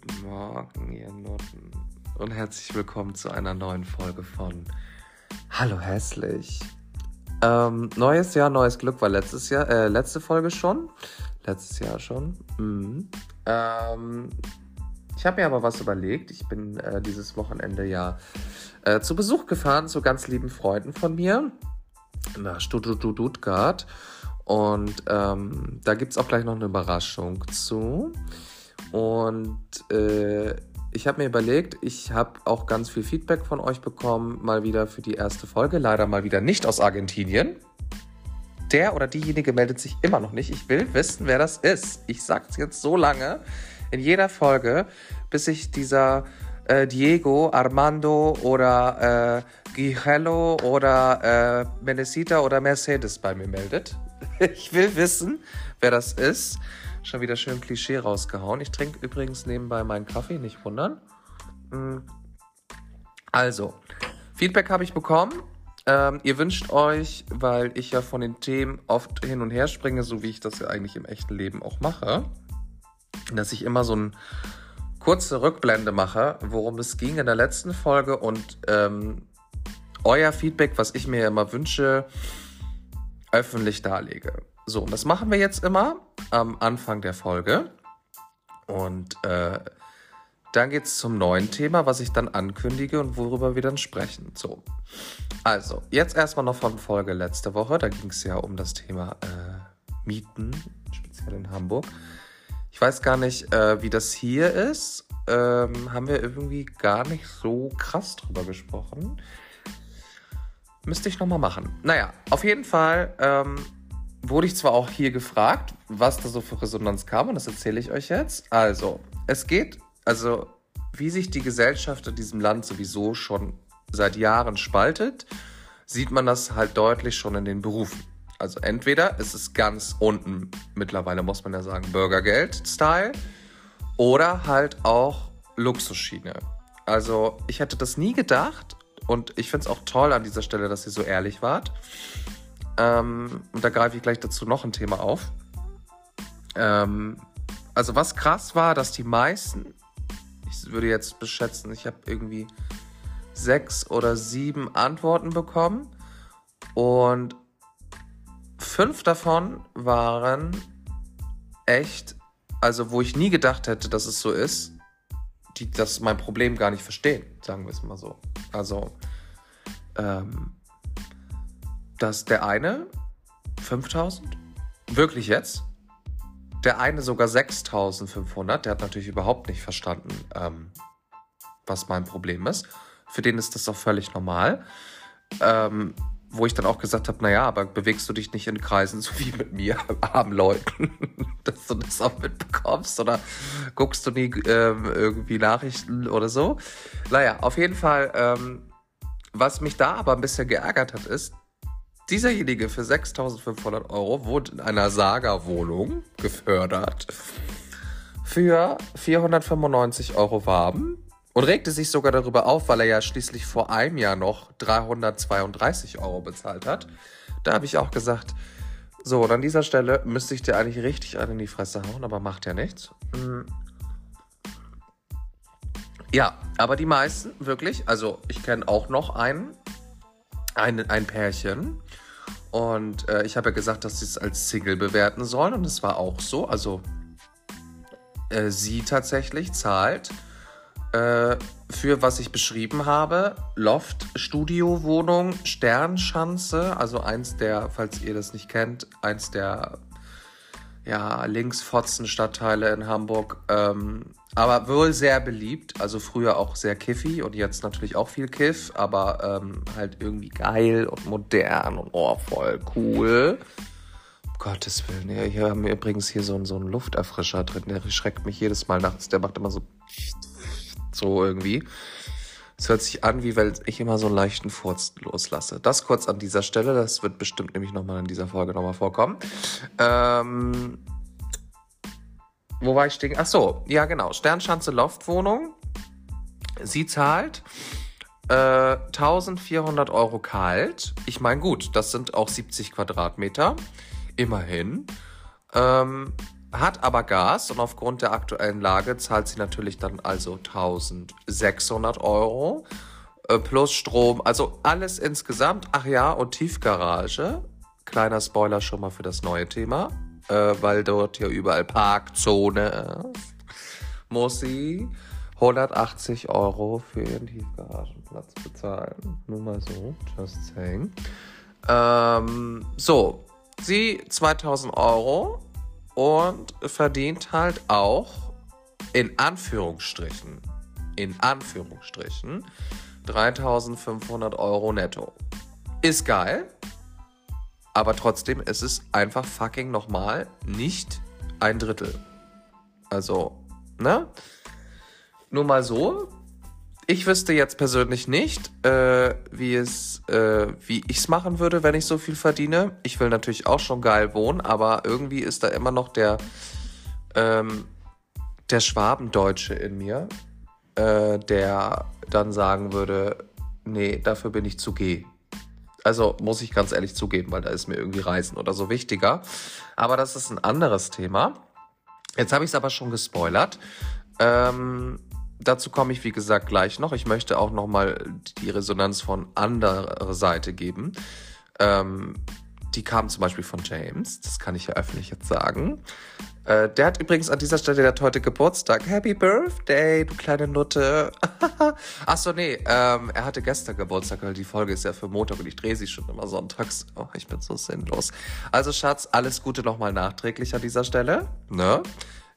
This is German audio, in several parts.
Guten Morgen, ihr Nutten. Und herzlich willkommen zu einer neuen Folge von Hallo Hässlich. Ähm, neues Jahr, neues Glück war letztes Jahr, äh, letzte Folge schon. Letztes Jahr schon. Mhm. Ähm, ich habe mir aber was überlegt. Ich bin äh, dieses Wochenende ja äh, zu Besuch gefahren zu ganz lieben Freunden von mir nach Stuttgart. Und ähm, da gibt es auch gleich noch eine Überraschung zu. Und äh, ich habe mir überlegt, ich habe auch ganz viel Feedback von euch bekommen, mal wieder für die erste Folge. Leider mal wieder nicht aus Argentinien. Der oder diejenige meldet sich immer noch nicht. Ich will wissen, wer das ist. Ich sage es jetzt so lange in jeder Folge, bis sich dieser äh, Diego, Armando oder äh, Guijello oder äh, Menesita oder Mercedes bei mir meldet. ich will wissen, wer das ist. Schon wieder schön Klischee rausgehauen. Ich trinke übrigens nebenbei meinen Kaffee, nicht wundern. Mm. Also, Feedback habe ich bekommen. Ähm, ihr wünscht euch, weil ich ja von den Themen oft hin und her springe, so wie ich das ja eigentlich im echten Leben auch mache, dass ich immer so ein kurze Rückblende mache, worum es ging in der letzten Folge und ähm, euer Feedback, was ich mir immer wünsche, öffentlich darlege. So, und das machen wir jetzt immer am Anfang der Folge. Und äh, dann geht es zum neuen Thema, was ich dann ankündige und worüber wir dann sprechen. So, also, jetzt erstmal noch von Folge letzte Woche. Da ging es ja um das Thema äh, Mieten, speziell in Hamburg. Ich weiß gar nicht, äh, wie das hier ist. Ähm, haben wir irgendwie gar nicht so krass drüber gesprochen. Müsste ich nochmal machen. Naja, auf jeden Fall ähm, wurde ich zwar auch hier gefragt, was da so für Resonanz kam, und das erzähle ich euch jetzt. Also, es geht, also, wie sich die Gesellschaft in diesem Land sowieso schon seit Jahren spaltet, sieht man das halt deutlich schon in den Berufen. Also entweder ist es ganz unten, mittlerweile muss man ja sagen, Bürgergeld-Style, oder halt auch Luxusschiene. Also ich hätte das nie gedacht und ich finde es auch toll an dieser Stelle, dass ihr so ehrlich wart. Ähm, und da greife ich gleich dazu noch ein Thema auf. Ähm, also was krass war, dass die meisten, ich würde jetzt beschätzen, ich habe irgendwie sechs oder sieben Antworten bekommen und fünf davon waren echt, also wo ich nie gedacht hätte, dass es so ist, die das mein Problem gar nicht verstehen, sagen wir es mal so. Also, ähm, dass der eine 5000, wirklich jetzt, der eine sogar 6500, der hat natürlich überhaupt nicht verstanden, ähm, was mein Problem ist. Für den ist das auch völlig normal. Ähm, wo ich dann auch gesagt habe, naja, aber bewegst du dich nicht in Kreisen so wie mit mir, armen Leuten, dass du das auch mitbekommst oder guckst du nie ähm, irgendwie Nachrichten oder so. Naja, auf jeden Fall, ähm, was mich da aber ein bisschen geärgert hat, ist, dieserjenige für 6.500 Euro wurde in einer Saga-Wohnung gefördert für 495 Euro warm und regte sich sogar darüber auf, weil er ja schließlich vor einem Jahr noch 332 Euro bezahlt hat. Da habe ich auch gesagt, so, und an dieser Stelle müsste ich dir eigentlich richtig einen in die Fresse hauen, aber macht ja nichts. Mhm. Ja, aber die meisten, wirklich, also ich kenne auch noch einen, ein, ein Pärchen. Und äh, ich habe ja gesagt, dass sie es als Single bewerten sollen. Und es war auch so. Also äh, sie tatsächlich zahlt äh, für was ich beschrieben habe. Loft, Studio, Wohnung, Sternschanze, also eins der, falls ihr das nicht kennt, eins der ja, Linksfotzen-Stadtteile in Hamburg. Ähm, aber wohl sehr beliebt, also früher auch sehr kiffy und jetzt natürlich auch viel Kiff, aber ähm, halt irgendwie geil und modern und oh, voll cool. Um Gottes Willen, ja, hier haben wir übrigens hier so, so einen Lufterfrischer drin, der schreckt mich jedes Mal nachts, der macht immer so so irgendwie. Es hört sich an, wie wenn ich immer so einen leichten Furz loslasse. Das kurz an dieser Stelle. Das wird bestimmt nämlich nochmal in dieser Folge nochmal vorkommen. Ähm, wo war ich stehen? Ach so, ja genau. Sternschanze Loftwohnung. Sie zahlt äh, 1400 Euro kalt. Ich meine, gut, das sind auch 70 Quadratmeter. Immerhin. Ähm, hat aber Gas und aufgrund der aktuellen Lage zahlt sie natürlich dann also 1600 Euro äh, plus Strom, also alles insgesamt. Ach ja, und Tiefgarage. Kleiner Spoiler schon mal für das neue Thema, äh, weil dort ja überall Parkzone ist. Muss sie 180 Euro für ihren Tiefgaragenplatz bezahlen. Nur mal so, just saying. Ähm, so, sie 2000 Euro und verdient halt auch in Anführungsstrichen, in Anführungsstrichen 3500 Euro netto. Ist geil, aber trotzdem ist es einfach fucking nochmal nicht ein Drittel. Also, ne? Nur mal so. Ich wüsste jetzt persönlich nicht, äh, wie es, äh, wie ich es machen würde, wenn ich so viel verdiene. Ich will natürlich auch schon geil wohnen, aber irgendwie ist da immer noch der, ähm, der Schwabendeutsche in mir, äh, der dann sagen würde, nee, dafür bin ich zu G. Also muss ich ganz ehrlich zugeben, weil da ist mir irgendwie Reisen oder so wichtiger. Aber das ist ein anderes Thema. Jetzt habe ich es aber schon gespoilert. Ähm, dazu komme ich, wie gesagt, gleich noch. Ich möchte auch noch mal die Resonanz von anderer Seite geben. Ähm, die kam zum Beispiel von James, das kann ich ja öffentlich jetzt sagen. Äh, der hat übrigens an dieser Stelle, der hat heute Geburtstag. Happy Birthday, du kleine Nutte. Achso, nee, ähm, er hatte gestern Geburtstag, weil die Folge ist ja für Montag und ich drehe sie schon immer sonntags. Oh, ich bin so sinnlos. Also Schatz, alles Gute nochmal nachträglich an dieser Stelle. Ne?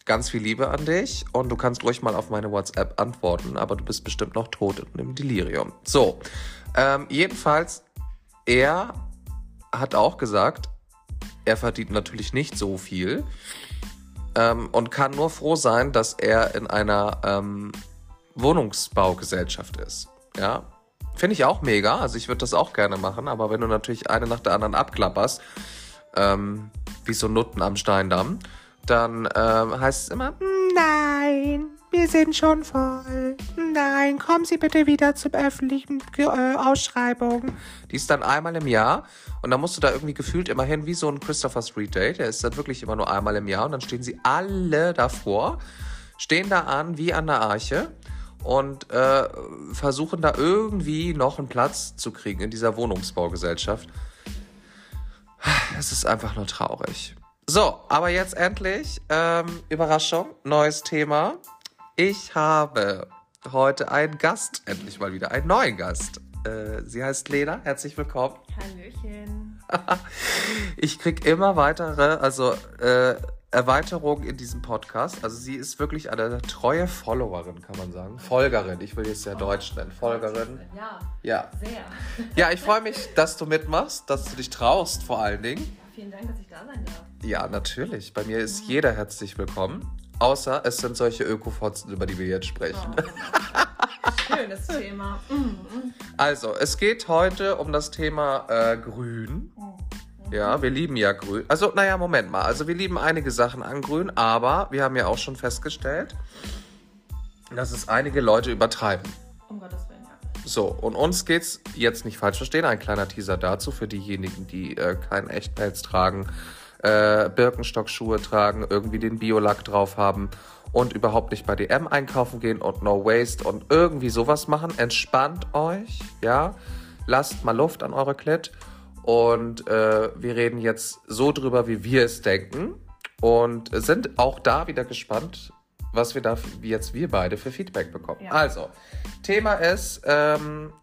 Ganz viel Liebe an dich und du kannst ruhig mal auf meine WhatsApp antworten, aber du bist bestimmt noch tot und im Delirium. So, ähm, jedenfalls, er hat auch gesagt, er verdient natürlich nicht so viel ähm, und kann nur froh sein, dass er in einer ähm, Wohnungsbaugesellschaft ist. Ja, finde ich auch mega. Also ich würde das auch gerne machen, aber wenn du natürlich eine nach der anderen abklapperst, ähm, wie so Nutten am Steindamm, dann ähm, heißt es immer, nein, wir sind schon voll. Nein, kommen Sie bitte wieder zum öffentlichen äh, Ausschreibung. Die ist dann einmal im Jahr und dann musst du da irgendwie gefühlt immerhin wie so ein Christopher Street Day. Der ist dann wirklich immer nur einmal im Jahr und dann stehen sie alle davor, stehen da an wie an der Arche und äh, versuchen da irgendwie noch einen Platz zu kriegen in dieser Wohnungsbaugesellschaft. Es ist einfach nur traurig. So, aber jetzt endlich, ähm, Überraschung, neues Thema. Ich habe heute einen Gast, endlich mal wieder einen neuen Gast. Äh, sie heißt Lena, herzlich willkommen. Hallöchen. ich krieg immer weitere, also äh, Erweiterungen in diesem Podcast. Also sie ist wirklich eine treue Followerin, kann man sagen. Folgerin, ich will jetzt ja oh, Deutsch nennen. Folgerin. Ja. Ja. Sehr. Ja, ich freue mich, dass du mitmachst, dass du dich traust vor allen Dingen. Vielen Dank, dass ich da sein darf. Ja, natürlich. Bei mir ist jeder herzlich willkommen. Außer es sind solche Ökofotzen, über die wir jetzt sprechen. Oh. Schönes Thema. Mhm. Also, es geht heute um das Thema äh, Grün. Mhm. Ja, wir lieben ja Grün. Also, naja, Moment mal. Also, wir lieben einige Sachen an Grün, aber wir haben ja auch schon festgestellt, dass es einige Leute übertreiben. Um Gottes Willen, ja. So, und uns geht's jetzt nicht falsch verstehen. Ein kleiner Teaser dazu für diejenigen, die äh, keinen Echtpelz tragen äh, Birkenstock-Schuhe tragen, irgendwie den Biolack drauf haben und überhaupt nicht bei DM einkaufen gehen und No Waste und irgendwie sowas machen. Entspannt euch, ja. Lasst mal Luft an eure Klit. Und äh, wir reden jetzt so drüber, wie wir es denken. Und sind auch da wieder gespannt, was wir da jetzt wir beide für Feedback bekommen. Ja. Also, Thema ist ähm,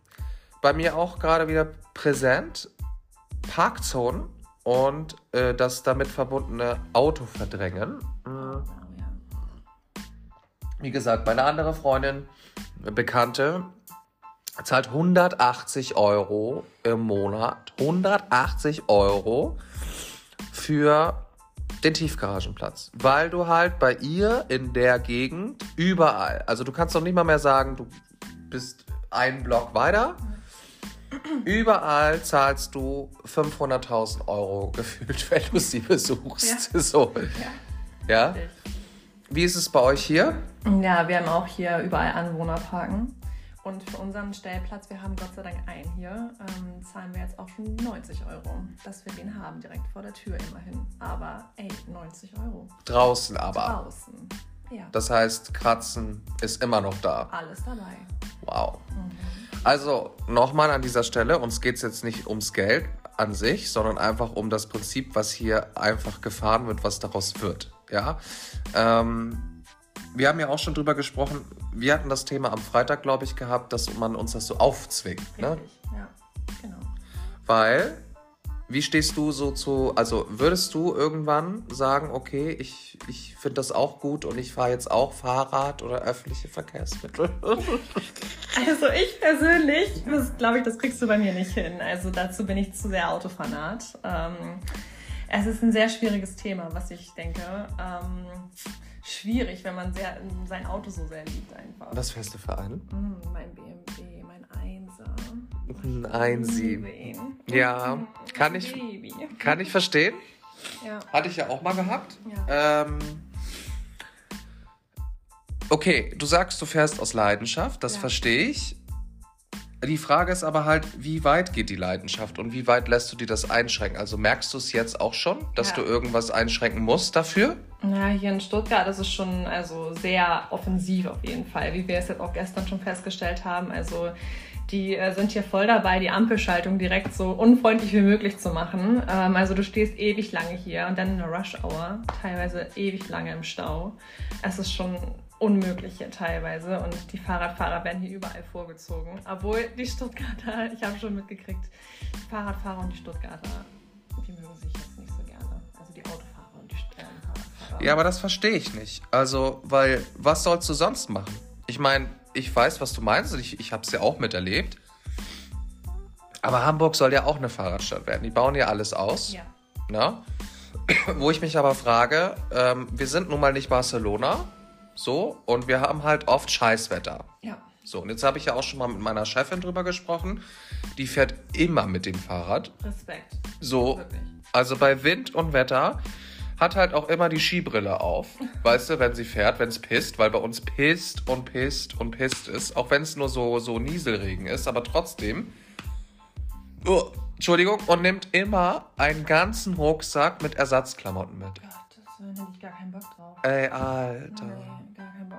bei mir auch gerade wieder präsent. Parkzonen und äh, das damit verbundene Autoverdrängen. Mhm. Wie gesagt, meine andere Freundin, Bekannte, zahlt 180 Euro im Monat. 180 Euro für den Tiefgaragenplatz. Weil du halt bei ihr in der Gegend überall, also du kannst doch nicht mal mehr sagen, du bist einen Block weiter. Mhm Überall zahlst du 500.000 Euro gefühlt, wenn du sie besuchst. Ja. So. Ja. ja? Wie ist es bei euch hier? Ja, wir haben auch hier überall Anwohnerparken. Und für unseren Stellplatz, wir haben Gott sei Dank einen hier, ähm, zahlen wir jetzt auch schon 90 Euro, dass wir den haben, direkt vor der Tür immerhin. Aber ey, 90 Euro. Draußen aber. Draußen. Ja, Das heißt, Kratzen ist immer noch da. alles dabei. Wow. Mhm. Also nochmal an dieser Stelle, uns geht es jetzt nicht ums Geld an sich, sondern einfach um das Prinzip, was hier einfach gefahren wird, was daraus wird. Ja. Ähm, wir haben ja auch schon drüber gesprochen, wir hatten das Thema am Freitag, glaube ich, gehabt, dass man uns das so aufzwingt. Ne? Richtig, ja, genau. Weil, wie stehst du so zu, also würdest du irgendwann sagen, okay, ich, ich finde das auch gut und ich fahre jetzt auch Fahrrad oder öffentliche Verkehrsmittel? Also ich persönlich, glaube ich, das kriegst du bei mir nicht hin. Also dazu bin ich zu sehr Autofanat. Ähm, es ist ein sehr schwieriges Thema, was ich denke. Ähm, schwierig, wenn man sehr, sein Auto so sehr liebt einfach. Was fährst du für einen? Mm, mein BMW, mein Einser. Ein Einsi. Liebe ihn. Ja, kann ich, kann ich verstehen. Ja. Hatte ich ja auch mal gehabt. Ja. Ähm, okay, du sagst, du fährst aus Leidenschaft, das Ja. verstehe ich. Die Frage ist aber halt, wie weit geht die Leidenschaft und wie weit lässt du dir das einschränken? Also merkst du es jetzt auch schon, dass Ja. du irgendwas einschränken musst dafür? Ja, hier in Stuttgart ist es schon also sehr offensiv auf jeden Fall, wie wir es jetzt auch gestern schon festgestellt haben. Also die äh, sind hier voll dabei, die Ampelschaltung direkt so unfreundlich wie möglich zu machen. Ähm, also du stehst ewig lange hier und dann in der Rush-Hour, teilweise ewig lange im Stau. Es ist schon unmöglich hier teilweise und die Fahrradfahrer werden hier überall vorgezogen. Obwohl die Stuttgarter, ich habe schon mitgekriegt, die Fahrradfahrer und die Stuttgarter, die mögen sich jetzt nicht so gerne. Also die Autofahrer und die äh, Fahrradfahrer. Ja, aber das verstehe ich nicht. Also, weil, was sollst du sonst machen? Ich meine, ich weiß, was du meinst ich, ich habe es ja auch miterlebt. Aber Hamburg soll ja auch eine Fahrradstadt werden. Die bauen ja alles aus. Ja. Ne? Wo ich mich aber frage, ähm, wir sind nun mal nicht Barcelona, so, und wir haben halt oft Scheißwetter. Ja. So, und jetzt habe ich ja auch schon mal mit meiner Chefin drüber gesprochen. Die fährt immer mit dem Fahrrad. Respekt. So, Wirklich. also bei Wind und Wetter hat halt auch immer die Skibrille auf. Weißt du, wenn sie fährt, wenn es pisst, weil bei uns pisst und pisst und pisst ist. Auch wenn es nur so, so Nieselregen ist, aber trotzdem. Oh, Entschuldigung, und nimmt immer einen ganzen Rucksack mit Ersatzklamotten mit. Gott, das hätte ich gar keinen Bock drauf. Ey, Alter. Nee, gar keinen Bock.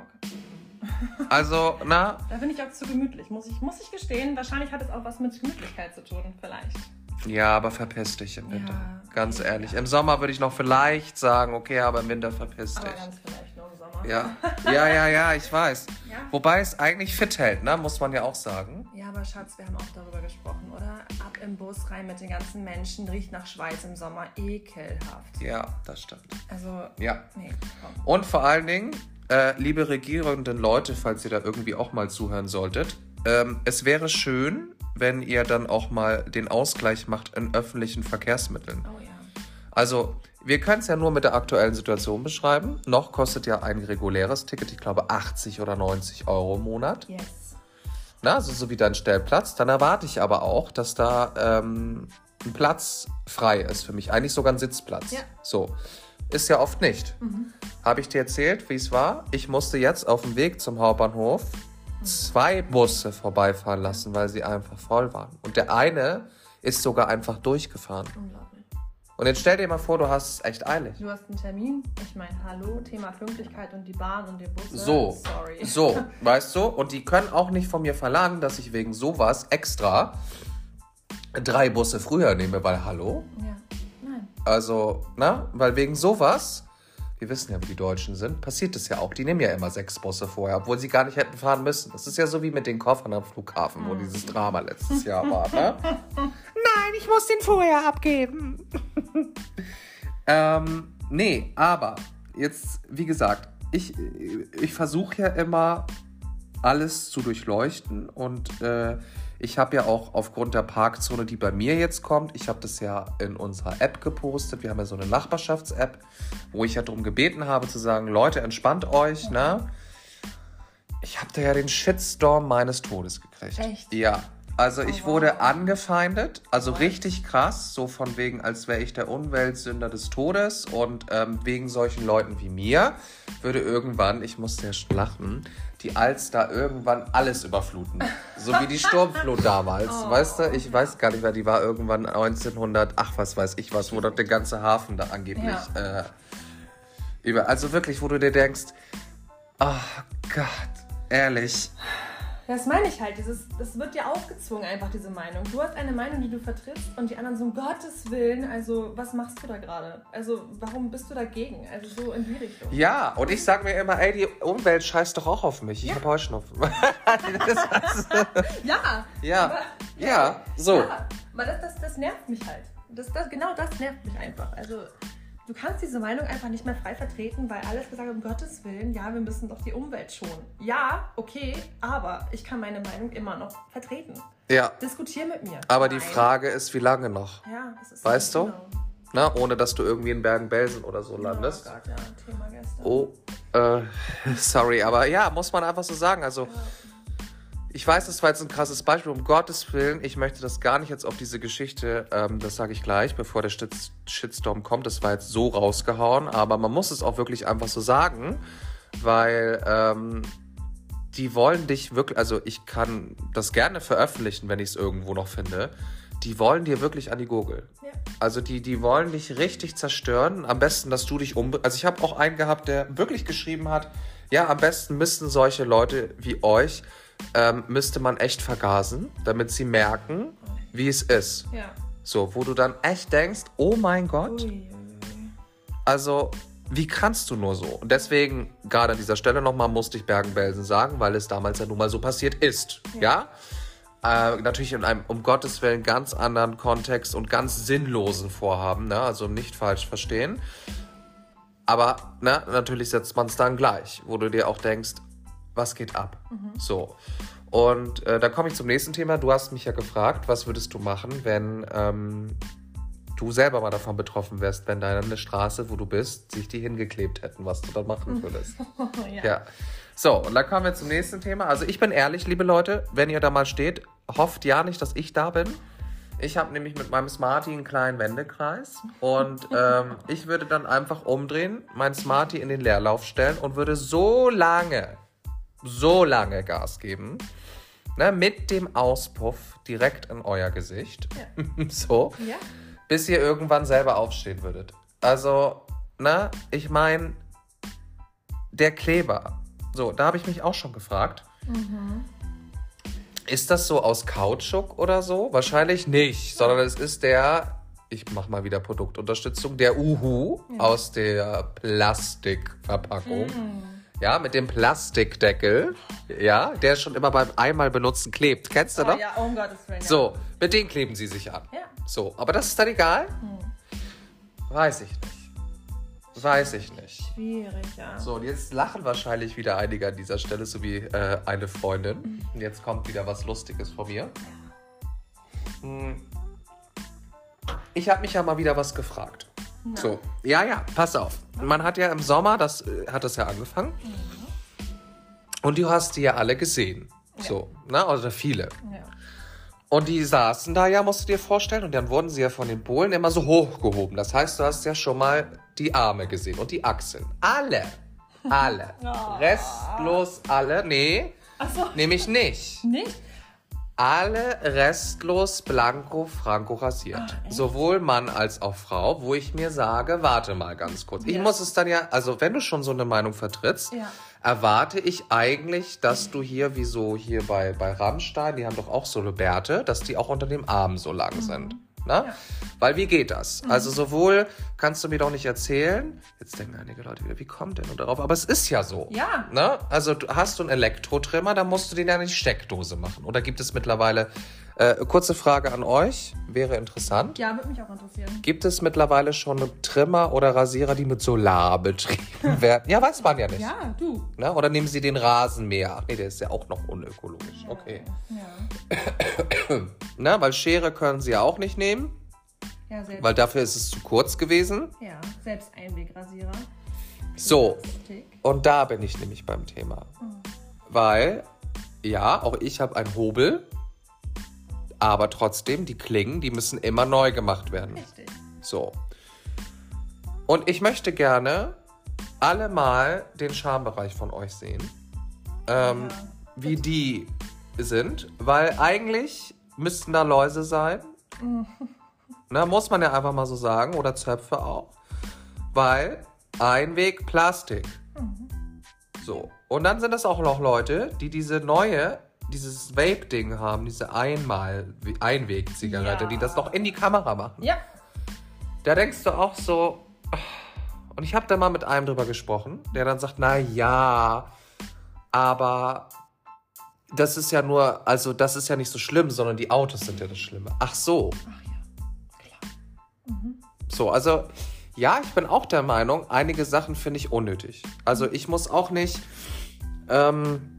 Also, na, Da bin ich auch zu gemütlich, muss ich, muss ich gestehen. Wahrscheinlich hat es auch was mit Gemütlichkeit zu tun, vielleicht. Ja, aber verpiss dich im Winter. Ja, Ganz okay, ehrlich. ja. Im Sommer würde ich noch vielleicht sagen, okay, aber im Winter verpiss Aber dich. ganz vielleicht nur im Sommer. Ja, ja, ja, ja, ich weiß. Ja? Wobei es eigentlich fit hält, ne? muss man ja auch sagen. Ja, aber Schatz, wir haben auch darüber gesprochen, oder? Ab im Bus rein mit den ganzen Menschen, riecht nach Schweiß im Sommer, ekelhaft. Ja, das stimmt. Also, Ja. nee, komm. Und vor allen Dingen, äh, liebe regierenden Leute, falls ihr da irgendwie auch mal zuhören solltet, ähm, es wäre schön, wenn ihr dann auch mal den Ausgleich macht in öffentlichen Verkehrsmitteln. Oh ja. Also, wir können es ja nur mit der aktuellen Situation beschreiben. Noch kostet ja ein reguläres Ticket, ich glaube, 80 oder 90 Euro im Monat. Yes. Na, also so wie dein Stellplatz. Dann erwarte ich aber auch, dass da ähm, ein Platz frei ist für mich. Eigentlich sogar ein Sitzplatz. Ja. So. Ist ja oft nicht. Mhm. Habe ich dir erzählt, wie es war? Ich musste jetzt auf dem Weg zum Hauptbahnhof zwei Busse vorbeifahren lassen, weil sie einfach voll waren. Und der eine ist sogar einfach durchgefahren. Unglaublich. Und jetzt stell dir mal vor, du hast es echt eilig. Du hast einen Termin. Ich meine, hallo, Thema Pünktlichkeit und die Bahn und die Busse. So, Sorry. so, weißt du? Und die können auch nicht von mir verlangen, dass ich wegen sowas extra drei Busse früher nehme, weil hallo? Ja. Nein. Also, na, weil wegen sowas, wir wissen ja, wie die Deutschen sind, passiert es ja auch. Die nehmen ja immer sechs Busse vorher, obwohl sie gar nicht hätten fahren müssen. Das ist ja so wie mit den Koffern am Flughafen, wo dieses Drama letztes Jahr war, ne? Nein, ich muss den vorher abgeben. ähm, nee, aber jetzt, wie gesagt, ich, ich versuche ja immer alles zu durchleuchten und äh, ich habe ja auch aufgrund der Parkzone, die bei mir jetzt kommt, ich habe das ja in unserer App gepostet. Wir haben ja so eine Nachbarschafts-App, wo ich ja darum gebeten habe zu sagen, Leute, entspannt euch, ne? Ich habe da ja den Shitstorm meines Todes gekriegt. Echt? Ja. Also ich Oh, wurde wow. angefeindet, also Wow. richtig krass, so von wegen, als wäre ich der Umweltsünder des Todes und ähm, wegen solchen Leuten wie mir würde irgendwann, ich musste ja schon lachen, die Alster irgendwann alles überfluten. So wie die Sturmflut damals, Oh. weißt du? Ich weiß gar nicht mehr, die war irgendwann 1900, ach was weiß ich was, wo dort der ganze Hafen da angeblich äh, über, also wirklich, wo du dir denkst, oh Gott, ehrlich, Das meine ich halt. Dieses, das wird dir aufgezwungen, einfach diese Meinung. Du hast eine Meinung, die du vertrittst und die anderen so, um Gottes Willen, also was machst du da gerade? Also warum bist du dagegen? Also so in die Richtung. Ja, und ich sag mir immer, ey, die Umwelt scheißt doch auch auf mich. Ich Ja. hab Heuschnupfen. Ja! ja, aber- ja, so. Ja, aber das, das, das nervt mich halt. Das, das, genau das nervt mich einfach. Also du kannst diese Meinung einfach nicht mehr frei vertreten, weil alles gesagt um Gottes Willen, ja, wir müssen doch die Umwelt schonen. Ja, okay, aber ich kann meine Meinung immer noch vertreten. Ja, Diskutier mit mir. aber die Nein. Frage ist, wie lange noch? Ja, das ist Weißt du? genau. Na, ohne dass du irgendwie in Bergen-Belsen oder so landest. Oh Gott, ja, Thema gestern. Oh, äh, sorry, aber ja, muss man einfach so sagen. Also, ich weiß, das war jetzt ein krasses Beispiel. Um Gottes Willen, ich möchte das gar nicht jetzt auf diese Geschichte, ähm, das sage ich gleich, bevor der Shit- Shitstorm kommt. Das war jetzt so rausgehauen, aber man muss es auch wirklich einfach so sagen, weil ähm, die wollen dich wirklich, also ich kann das gerne veröffentlichen, wenn ich es irgendwo noch finde. Die wollen dir wirklich an die Gurgel. Ja. Also die, die wollen dich richtig zerstören. Am besten, dass du dich um... Also ich habe auch einen gehabt, der wirklich geschrieben hat, ja, am besten müssten solche Leute wie euch, ähm, müsste man echt vergasen, damit sie merken, wie es ist. Ja. So, wo du dann echt denkst, oh mein Gott, Ui, also wie kannst du nur so? Und deswegen, gerade an dieser Stelle nochmal, musste ich Bergen-Belsen sagen, weil es damals ja nun mal so passiert ist. Ja? Äh, natürlich in einem, um Gottes Willen, ganz anderen Kontext und ganz sinnlosen Vorhaben, ne? also nicht falsch verstehen. Aber ne, natürlich setzt man es dann gleich, wo du dir auch denkst, was geht ab? So. Und äh, da komme ich zum nächsten Thema. Du hast mich ja gefragt, was würdest du machen, wenn ähm, du selber mal davon betroffen wärst, wenn deine Straße, wo du bist, sich die hingeklebt hätten, was du dann machen würdest. ja. ja. So, und dann kommen wir zum nächsten Thema. Also ich bin ehrlich, liebe Leute, wenn ihr da mal steht, hofft ja nicht, dass ich da bin. Ich habe nämlich mit meinem Smarty einen kleinen Wendekreis und ähm, ich würde dann einfach umdrehen, mein Smarty in den Leerlauf stellen und würde so lange, so lange Gas geben, ne, mit dem Auspuff direkt in euer Gesicht. so Ja. bis ihr irgendwann selber aufstehen würdet. Also, ne, ich meine, der Kleber. So, da habe ich mich auch schon gefragt. Ist das so aus Kautschuk oder so? Wahrscheinlich nicht, sondern es ist der, ich mach mal wieder Produktunterstützung, der Uhu aus der Plastikverpackung. Ja, mit dem Plastikdeckel. Ja, der schon immer beim einmal benutzen klebt. Kennst du Oh, noch? ja, um Gottes Willen. Ja. So, mit denen kleben sie sich an. Ja. So, aber das ist dann egal? Weiß ich nicht. Weiß ich nicht. Schwierig, ja. So, und jetzt lachen wahrscheinlich wieder einige an dieser Stelle, so wie äh, eine Freundin. Und jetzt kommt wieder was Lustiges von mir. Hm. Ich habe mich ja mal wieder was gefragt. So, ja, ja, pass auf. Man hat ja im Sommer, das äh, hat das ja angefangen. Und du hast die ja alle gesehen. So, ne? Oder viele. Ja. Und die saßen da ja, musst du dir vorstellen, und dann wurden sie ja von den Polen immer so hochgehoben. Das heißt, du hast ja schon mal die Arme gesehen und die Achseln. Alle. Alle. Oh. Restlos alle. Nee, Achso, nämlich nicht. nicht? Alle restlos blanco franco rasiert. Echt? Sowohl Mann als auch Frau, wo ich mir sage, warte mal ganz kurz. Ich Ja. muss es dann ja, also wenn du schon so eine Meinung vertrittst, Ja. erwarte ich eigentlich, dass du hier, wie so hier bei, bei Rammstein, die haben doch auch so eine Bärte, dass die auch unter dem Arm so lang sind. Ne? Mhm. Ja. Mhm. Weil wie geht das? Also sowohl kannst du mir doch nicht erzählen, jetzt denken einige Leute wieder, wie kommt denn nur darauf? Aber es ist ja so. Ja. Ne? Also hast du einen Elektrotrimmer, dann musst du den ja in die Steckdose machen. Oder gibt es mittlerweile, äh, kurze Frage an euch, wäre interessant. Ja, würde mich auch interessieren. Gibt es mittlerweile schon Trimmer oder Rasierer, die mit Solar betrieben werden? Ja, weiß man ja nicht. Ja, du. Ne? Oder nehmen sie den Rasenmäher? Ach nee, der ist ja auch noch unökologisch. Okay. Ja. Ne? Weil Schere können sie ja auch nicht nehmen, Ja, selbst, weil dafür ist es zu kurz gewesen. ja, selbst Einwegrasierer. So, und da bin ich nämlich beim Thema. Weil, ja, auch ich habe einen Hobel. Aber trotzdem, die Klingen, die müssen immer neu gemacht werden. Richtig. So. Und ich möchte gerne alle mal den Schambereich von euch sehen. Ähm, Ja. Wie die sind. Weil eigentlich müssten da Läuse sein. Na, muss man ja einfach mal so sagen. Oder Zöpfe auch. Weil Einweg Plastik. So. Und dann sind es auch noch Leute, die diese neue, dieses Vape-Ding haben, diese Einmal, Einweg-Zigarette, Ja. die das noch in die Kamera machen. Ja. Da denkst du auch so. Und ich habe da mal mit einem drüber gesprochen, der dann sagt, na ja, aber das ist ja nur, also das ist ja nicht so schlimm, sondern die Autos sind ja das Schlimme. Ach so. Ach ja. Klar. So, also ja, ich bin auch der Meinung, einige Sachen finde ich unnötig. Also ich muss auch nicht ähm,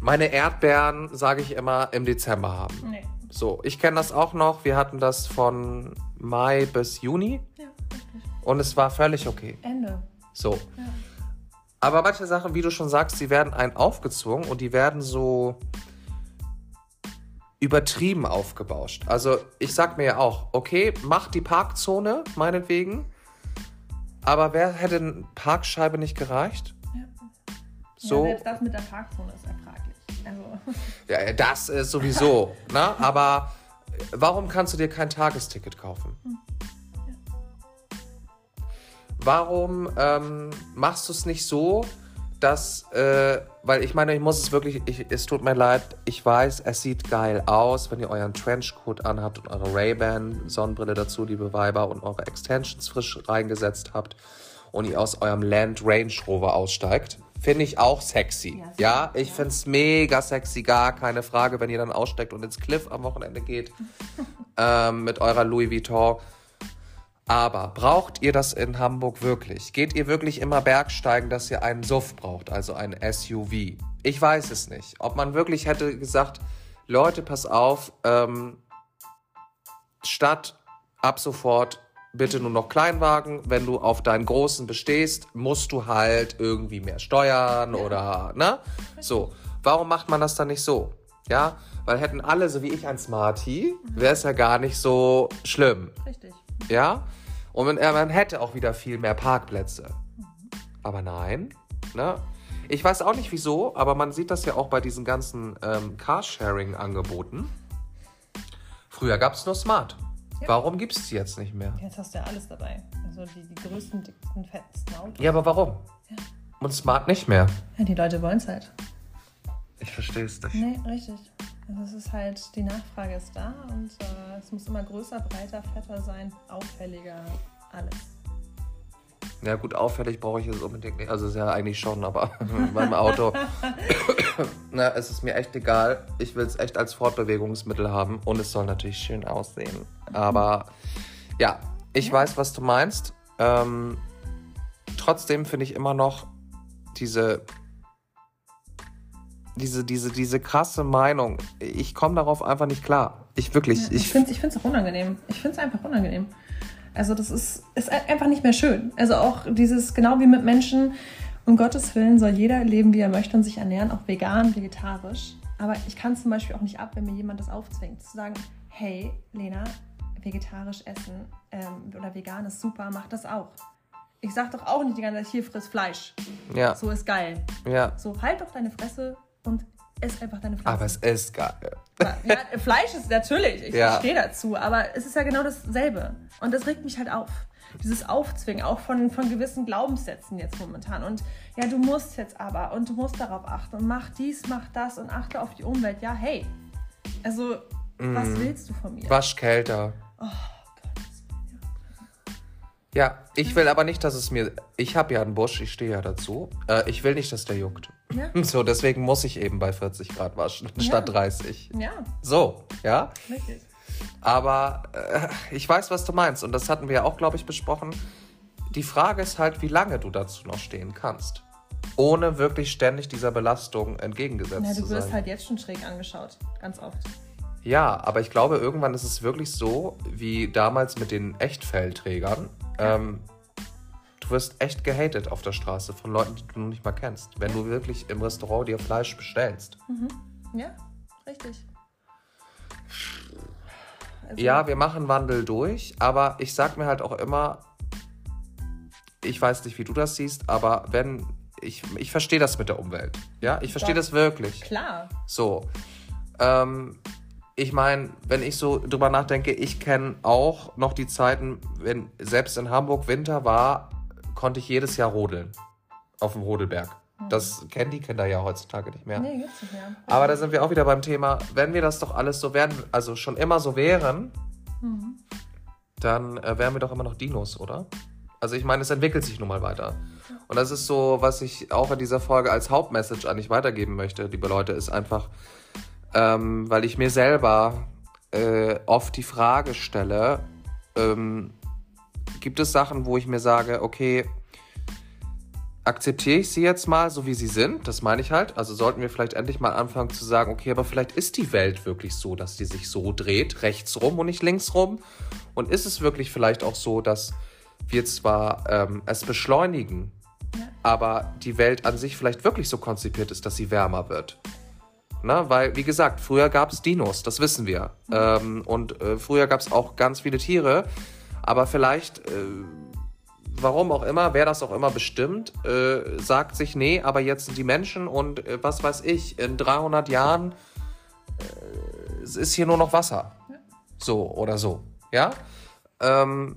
meine Erdbeeren, sage ich immer, im Dezember haben. Nee. So, ich kenne das auch noch. Wir hatten das von Mai bis Juni Ja, richtig. und es war völlig okay. Ende. So. Ja. Aber manche Sachen, wie du schon sagst, die werden einen aufgezwungen und die werden so übertrieben aufgebauscht. Also ich sag mir ja auch, okay, mach die Parkzone, meinetwegen. Aber wer hätte eine Parkscheibe nicht gereicht? Ja. So, Ja, selbst das mit der Parkzone ist ja fraglich. Also, ja, das ist sowieso, ne? Aber warum kannst du dir kein Tagesticket kaufen? Warum ähm, machst du es nicht so, dass, äh, weil ich meine, ich muss es wirklich, ich, es tut mir leid, ich weiß, es sieht geil aus, wenn ihr euren Trenchcoat anhabt und eure Ray-Ban Sonnenbrille dazu, liebe Weiber, und eure Extensions frisch reingesetzt habt und ihr aus eurem Land Range Rover aussteigt. Finde ich auch sexy. Ja, Ja, ich finde es mega sexy, gar keine Frage, wenn ihr dann aussteigt und ins Cliff am Wochenende geht ähm, mit eurer Louis Vuitton. Aber braucht ihr das in Hamburg wirklich? Geht ihr wirklich immer Bergsteigen, dass ihr einen SUV braucht, also ein SUV? Ich weiß es nicht. Ob man wirklich hätte gesagt, Leute, pass auf, ähm, statt ab sofort bitte nur noch Kleinwagen. Wenn du auf deinen großen bestehst, musst du halt irgendwie mehr steuern oder, ne? So. Warum macht man das dann nicht so? Ja, weil hätten alle so wie ich ein Smarty, wäre es ja gar nicht so schlimm. richtig. Ja? Und man, man hätte auch wieder viel mehr Parkplätze. Aber nein. Ne? Ich weiß auch nicht wieso, aber man sieht das ja auch bei diesen ganzen ähm, Carsharing-Angeboten. Früher gab es nur Smart. Ja. Warum gibt es die jetzt nicht mehr? Jetzt hast du ja alles dabei. Also die, die größten, dicksten, fettesten Autos. Ja, aber warum? Ja. Und Smart nicht mehr. Ja, die Leute wollen es halt. Ich verstehe es nicht. Nee, richtig. Also es ist halt, die Nachfrage ist da und äh, es muss immer größer, breiter, fetter sein, auffälliger, alles. Ja gut, auffällig brauche ich es unbedingt nicht. Also ist ja eigentlich schon, aber beim Auto. Na, es ist mir echt egal. Ich will es echt als Fortbewegungsmittel haben und es soll natürlich schön aussehen. Aber ja, ich weiß, was du meinst. Ähm, trotzdem finde ich immer noch diese, diese, diese, diese krasse Meinung. Ich komme darauf einfach nicht klar. Ich wirklich, Ja, ich ich, finde es auch unangenehm. Ich finde es einfach unangenehm. Also das ist, ist ein- einfach nicht mehr schön. Also auch dieses, genau wie mit Menschen, um Gottes Willen soll jeder leben, wie er möchte und sich ernähren, auch vegan, vegetarisch. Aber ich kann zum Beispiel auch nicht ab, wenn mir jemand das aufzwingt, zu sagen, hey, Lena, vegetarisch essen ähm, oder vegan ist super, mach das auch. Ich sag doch auch nicht die ganze Zeit, hier friss Fleisch. ja, So ist geil. ja. So, halt doch deine Fresse und ess einfach deine Pflanzen. Aber es ist geil. Ja, Fleisch ist natürlich, ich Ja. stehe dazu, aber es ist ja genau dasselbe. Und das regt mich halt auf. Dieses Aufzwingen, auch von, von gewissen Glaubenssätzen jetzt momentan. Und ja, du musst jetzt aber und du musst darauf achten und mach dies, mach das und achte auf die Umwelt. Ja, hey. Also, was willst du von mir? Wasch kälter. Oh Gott. Ja, ich will aber nicht, dass es mir. Ich habe ja einen Busch, ich stehe ja dazu. Äh, ich will nicht, dass der juckt. Ja. So, deswegen muss ich eben bei 40 Grad waschen, statt 30. Ja, So, ja. richtig. Aber äh, ich weiß, was du meinst. Und das hatten wir ja auch, glaube ich, besprochen. Die Frage ist halt, wie lange du dazu noch stehen kannst. Ohne wirklich ständig dieser Belastung entgegengesetzt Ja, zu du wirst sein. halt jetzt schon schräg angeschaut. Ganz oft. Ja, aber ich glaube, irgendwann ist es wirklich so, wie damals mit den Echtfellträgern. Ähm, du wirst echt gehatet auf der Straße von Leuten, die du nicht mal kennst. Wenn du wirklich im Restaurant dir Fleisch bestellst. Ja, richtig. Also, Ja, wir machen Wandel durch, aber ich sag mir halt auch immer, ich weiß nicht, wie du das siehst, aber wenn ich, ich verstehe das mit der Umwelt. Ja, ich verstehe das wirklich. Klar. So. Ähm, ich meine, wenn ich so drüber nachdenke, ich kenne auch noch die Zeiten, wenn selbst in Hamburg Winter war, konnte ich jedes Jahr rodeln. Auf dem Rodelberg. Das kennen die Kinder ja heutzutage nicht mehr. Nee, gibt's nicht mehr. Aber da sind wir auch wieder beim Thema, wenn wir das doch alles so werden, also schon immer so wären, Mhm. dann äh, wären wir doch immer noch Dinos, oder? Also ich meine, es entwickelt sich nun mal weiter. Und das ist so, was ich auch in dieser Folge als Hauptmessage eigentlich weitergeben möchte, liebe Leute, ist einfach, ähm, weil ich mir selber äh, oft die Frage stelle, ähm, gibt es Sachen, wo ich mir sage, okay, akzeptiere ich sie jetzt mal, so wie sie sind? Das meine ich halt. Also sollten wir vielleicht endlich mal anfangen zu sagen, okay, aber vielleicht ist die Welt wirklich so, dass die sich so dreht, rechts rum und nicht links rum. Und ist es wirklich vielleicht auch so, dass wir zwar ähm, es beschleunigen, Ja. aber die Welt an sich vielleicht wirklich so konzipiert ist, dass sie wärmer wird? Na, weil, wie gesagt, früher gab es Dinos, das wissen wir. Ähm, und äh, früher gab es auch ganz viele Tiere. Aber vielleicht, äh, warum auch immer, wer das auch immer bestimmt, äh, sagt sich, nee, aber jetzt sind die Menschen und äh, was weiß ich, in 300 Jahren äh, ist hier nur noch Wasser. So oder so. Ja? Ähm,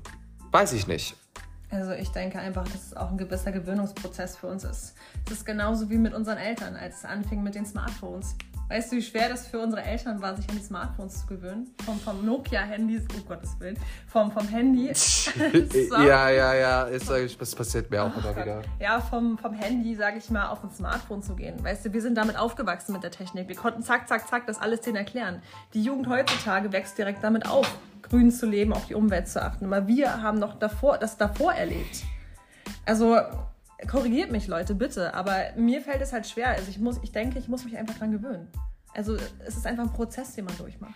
weiß ich nicht. Also ich denke einfach, dass es auch ein gewisser Gewöhnungsprozess für uns ist. Es ist genauso wie mit unseren Eltern, als es anfing mit den Smartphones. Weißt du, wie schwer das für unsere Eltern war, sich an die Smartphones zu gewöhnen? Vom, vom Nokia-Handys, oh Gottes Willen, vom, vom Handy. So. Ja, ja, ja, ist, das passiert mir auch immer wieder. Ja, vom, vom Handy, sage ich mal, auf ein Smartphone zu gehen. Weißt du, wir sind damit aufgewachsen mit der Technik. Wir konnten zack, zack, zack das alles denen erklären. Die Jugend heutzutage wächst direkt damit auf, grün zu leben, auf die Umwelt zu achten. Aber wir haben noch davor, das davor erlebt. Also korrigiert mich, Leute, bitte. Aber mir fällt es halt schwer. Also ich muss, ich denke, ich muss mich einfach dran gewöhnen. Also es ist einfach ein Prozess, den man durchmacht.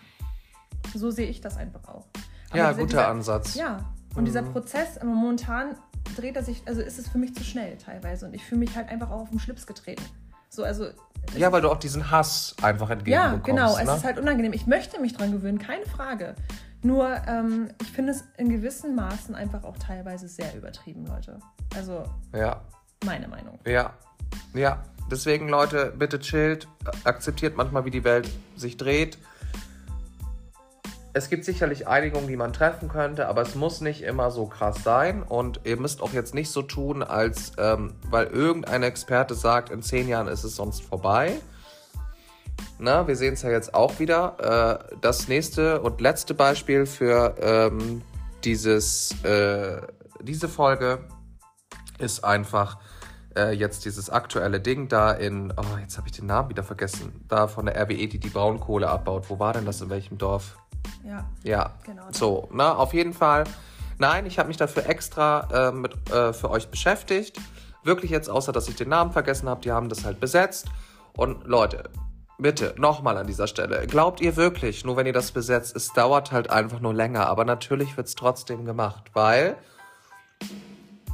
So sehe ich das einfach auch. Aber Ja, dieser- guter dieser- Ansatz. ja, und dieser Prozess, momentan dreht er sich, also ist es für mich zu schnell teilweise. Und ich fühle mich halt einfach auch auf den Schlips getreten. So, also. Ja, weil du auch diesen Hass einfach ja, entgegenbekommst. genau. ne? Es ist halt unangenehm. Ich möchte mich dran gewöhnen, keine Frage. Nur, ähm, ich finde es in gewissen Maßen einfach auch teilweise sehr übertrieben, Leute. Also, ja, meine Meinung. ja, ja. Deswegen, Leute, bitte chillt, akzeptiert manchmal, wie die Welt sich dreht. Es gibt sicherlich Einigungen, die man treffen könnte, aber es muss nicht immer so krass sein. Und ihr müsst auch jetzt nicht so tun, als ähm, weil irgendein Experte sagt, in zehn Jahren ist es sonst vorbei. Na, wir sehen es ja jetzt auch wieder. Äh, das nächste und letzte Beispiel für ähm, dieses, äh, diese Folge ist einfach äh, jetzt dieses aktuelle Ding da in, oh, jetzt habe ich den Namen wieder vergessen, da von der RWE, die die Braunkohle abbaut. Wo war denn das, in welchem Dorf? Ja, Ja, Genau. so, na, auf jeden Fall. Nein, ich habe mich dafür extra äh, mit, äh, für euch beschäftigt. Wirklich jetzt, außer dass ich den Namen vergessen habe, die haben das halt besetzt. Und Leute, bitte, nochmal an dieser Stelle. Glaubt ihr wirklich, nur wenn ihr das besetzt, es dauert halt einfach nur länger. Aber natürlich wird es trotzdem gemacht, weil,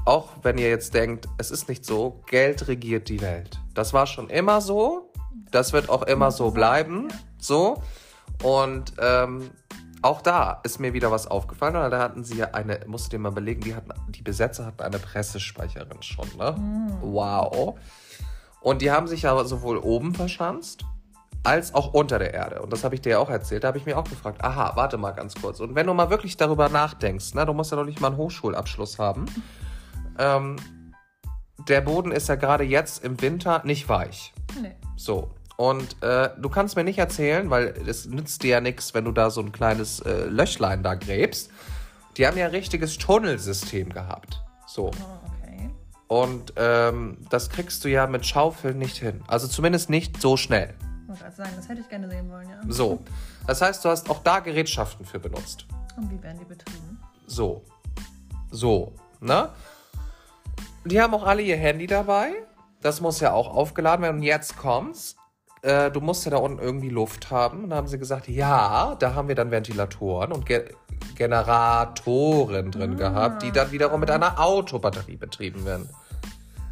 auch wenn ihr jetzt denkt, es ist nicht so, Geld regiert die Welt. Das war schon immer so. Das wird auch immer so bleiben. So. Und ähm, auch da ist mir wieder was aufgefallen. Und da hatten sie ja eine, musst du dir mal überlegen, die, hatten, die Besetzer hatten eine Pressesprecherin schon, ne? Wow. Und die haben sich ja sowohl oben verschanzt, als auch unter der Erde. Und das habe ich dir ja auch erzählt. Da habe ich mir auch gefragt, aha, warte mal ganz kurz. Und wenn du mal wirklich darüber nachdenkst, ne, du musst ja doch nicht mal einen Hochschulabschluss haben. Ähm, der Boden ist ja gerade jetzt im Winter nicht weich. nee. So. Und äh, du kannst mir nicht erzählen, weil es nützt dir ja nichts, wenn du da so ein kleines äh, Löchlein da gräbst. Die haben ja ein richtiges Tunnelsystem gehabt. So. Oh, okay. Und ähm, das kriegst du ja mit Schaufeln nicht hin. Also zumindest nicht so schnell. Ich wollte gerade sagen, das hätte ich gerne sehen wollen, ja. So. Das heißt, du hast auch da Gerätschaften für benutzt. Und wie werden die betrieben? So. So. Ne? Die haben auch alle ihr Handy dabei. Das muss ja auch aufgeladen werden. Und jetzt kommt's. Äh, du musst ja da unten irgendwie Luft haben. Und da haben sie gesagt, ja, da haben wir dann Ventilatoren und Ge Generatoren drin gehabt, die dann wiederum mit einer Autobatterie betrieben werden.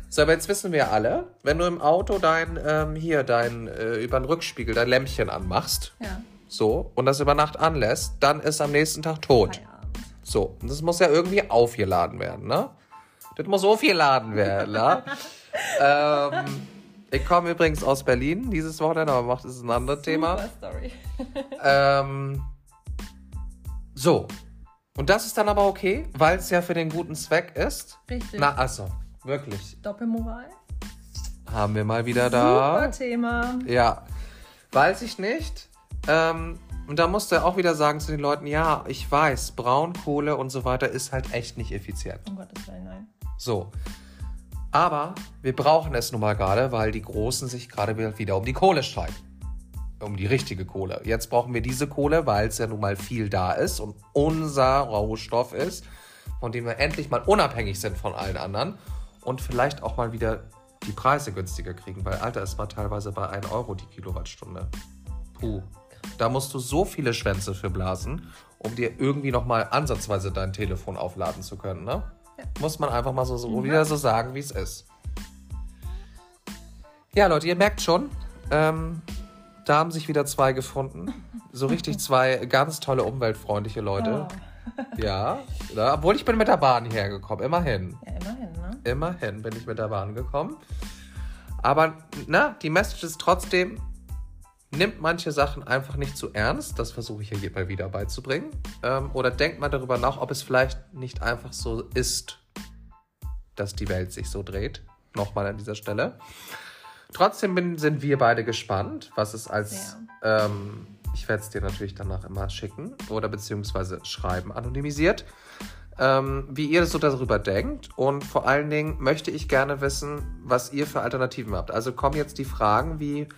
So, aber jetzt wissen wir alle, wenn du im Auto dein, ähm, hier, dein, äh, über den Rückspiegel dein Lämpchen anmachst, Ja. so, und das über Nacht anlässt, dann ist am nächsten Tag tot. Feierabend. So, und das muss ja irgendwie aufgeladen werden, ne? Das muss aufgeladen werden, ne? ähm, ich komme übrigens aus Berlin dieses Wochenende, aber macht es ein anderes Thema. Story. Ähm, so. Und das ist dann aber okay, weil es ja für den guten Zweck ist. Richtig. Na, also, wirklich. Doppelmoral. Haben wir mal wieder da. Super Thema. Ja. Weiß ich nicht. Ähm, und da musst du auch wieder sagen zu den Leuten, ja, ich weiß, Braunkohle und so weiter ist halt echt nicht effizient. Um Gottes Willen, nein. So. Aber wir brauchen es nun mal gerade, weil die Großen sich gerade wieder um die Kohle streiten. Um die richtige Kohle. Jetzt brauchen wir diese Kohle, weil es ja nun mal viel da ist und unser Rohstoff ist, von dem wir endlich mal unabhängig sind von allen anderen und vielleicht auch mal wieder die Preise günstiger kriegen, weil Alter ist mal teilweise bei 1 Euro die Kilowattstunde. Puh. Da musst du so viele Schwänze für blasen, um dir irgendwie noch mal ansatzweise dein Telefon aufladen zu können, ne? Muss man einfach mal so, so wieder so sagen, wie es ist. Ja, Leute, ihr merkt schon, ähm, da haben sich wieder zwei gefunden. So richtig zwei ganz tolle umweltfreundliche Leute. Oh. Ja, ja, obwohl ich bin mit der Bahn hierher gekommen, immerhin. Ja, immerhin, ne? Immerhin bin ich mit der Bahn gekommen. Aber na, die Message ist trotzdem, nimmt manche Sachen einfach nicht zu ernst. Das versuche ich ja hier mal wieder beizubringen. Ähm, oder denkt mal darüber nach, ob es vielleicht nicht einfach so ist, dass die Welt sich so dreht. Nochmal an dieser Stelle. Trotzdem bin, sind wir beide gespannt, was es als. Ähm, ich werde es dir natürlich danach immer schicken oder beziehungsweise schreiben, anonymisiert ähm, wie ihr so darüber denkt. Und vor allen Dingen möchte ich gerne wissen, was ihr für Alternativen habt. Also kommen jetzt die Fragen wie,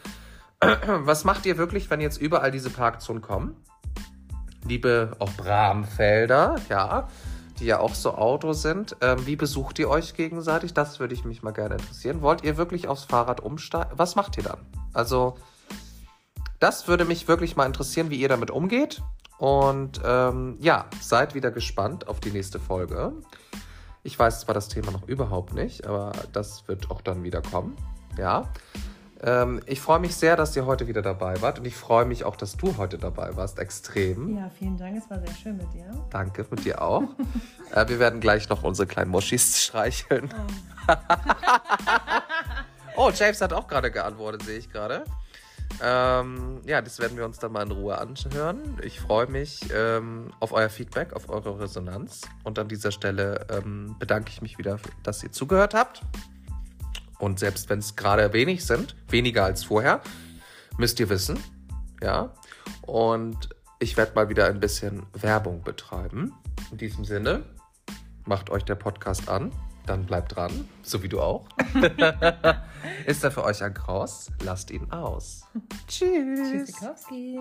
was macht ihr wirklich, wenn jetzt überall diese Parkzonen kommen? Liebe auch Bramfelder, ja, die ja auch so Autos sind. Ähm, wie besucht ihr euch gegenseitig? Das würde ich mich mal gerne interessieren. Wollt ihr wirklich aufs Fahrrad umsteigen? Was macht ihr dann? Also, das würde mich wirklich mal interessieren, wie ihr damit umgeht. Und ähm, ja, seid wieder gespannt auf die nächste Folge. Ich weiß zwar das Thema noch überhaupt nicht, aber das wird auch dann wieder kommen. Ja. Ähm, ich freue mich sehr, dass ihr heute wieder dabei wart und ich freue mich auch, dass du heute dabei warst. Extrem. Ja, vielen Dank. Es war sehr schön mit dir. Danke, mit dir auch. äh, wir werden gleich noch unsere kleinen Moschis streicheln. Oh, James hat auch gerade geantwortet, sehe ich gerade. Ähm, ja, das werden wir uns dann mal in Ruhe anhören. Ich freue mich ähm, auf euer Feedback, auf eure Resonanz. Und an dieser Stelle ähm, bedanke ich mich wieder, dass ihr zugehört habt. Und selbst wenn es gerade wenig sind, weniger als vorher, müsst ihr wissen. Ja. Und ich werde mal wieder ein bisschen Werbung betreiben. In diesem Sinne, macht euch der Podcast an. Dann bleibt dran, so wie du auch. Ist er für euch ein Kraus? Lasst ihn aus. Tschüss. Tschüssikowski.